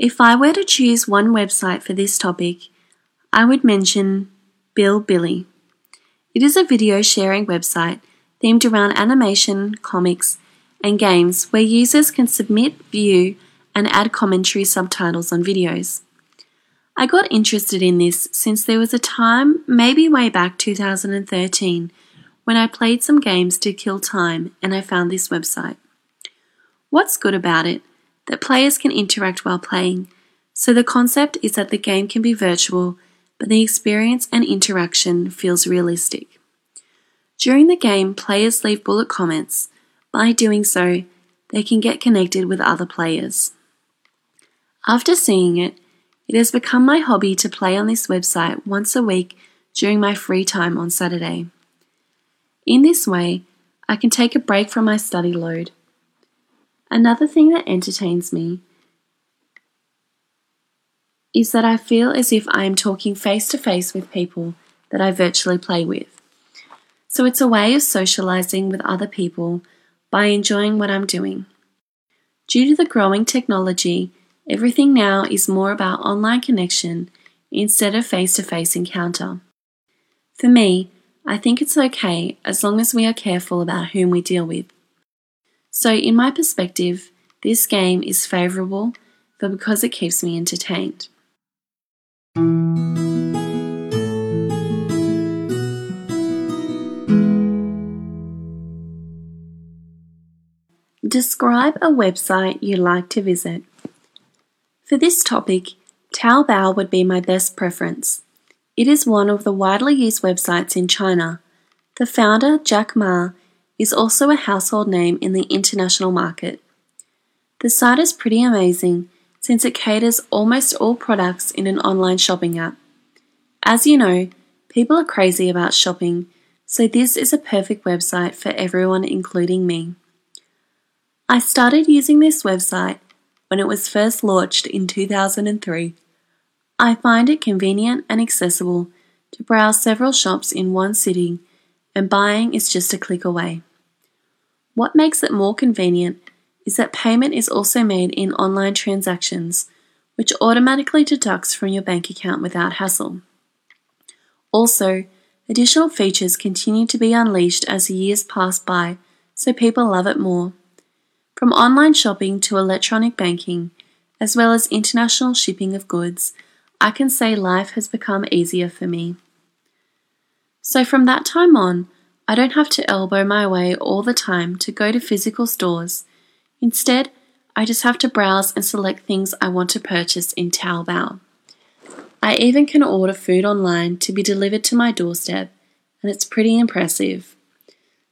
If I were to choose one website for this topic, I would mention Bilibili. It is a video sharing website themed around animation, comics, and games where users can submit, view, and add commentary subtitles on videos. I got interested in this since there was a time, maybe way back 2013, when I played some games to kill time and I found this website. What's good about it? That players can interact while playing, so the concept is that the game can be virtual, but the experience and interaction feels realistic. During the game, players leave bullet comments. By doing so, they can get connected with other players. After seeing it, it has become my hobby to play on this website once a week during my free time on Saturday. In this way, I can take a break from my study load. Another thing that entertains me is that I feel as if I am talking face to face with people that I virtually play with. So it's a way of socializing with other people by enjoying what I'm doing. Due to the growing technology, everything now is more about online connection instead of face to face encounter. For me, I think it's okay as long as we are careful about whom we deal with. So, in my perspective, this game is favourable, but because it keeps me entertained. Describe a website you like to visit. For this topic, Taobao would be my best preference. It is one of the widely used websites in China. The founder, Jack Ma, is also a household name in the international market. The site is pretty amazing since it caters almost all products in an online shopping app. As you know, people are crazy about shopping, so this is a perfect website for everyone, including me. I started using this website when it was first launched in 2003. I find it convenient and accessible to browse several shops in one sitting, and buying is just a click away. What makes it more convenient is that payment is also made in online transactions, which automatically deducts from your bank account without hassle. Also, additional features continue to be unleashed as the years pass by, so people love it more. From online shopping to electronic banking, as well as international shipping of goods, I can say life has become easier for me. So from that time on, I don't have to elbow my way all the time to go to physical stores. Instead, I just have to browse and select things I want to purchase in Taobao. I even can order food online to be delivered to my doorstep, and it's pretty impressive.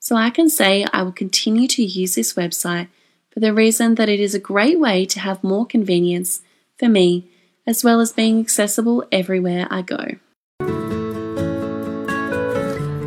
So I can say I will continue to use this website for the reason that it is a great way to have more convenience for me as well as being accessible everywhere I go.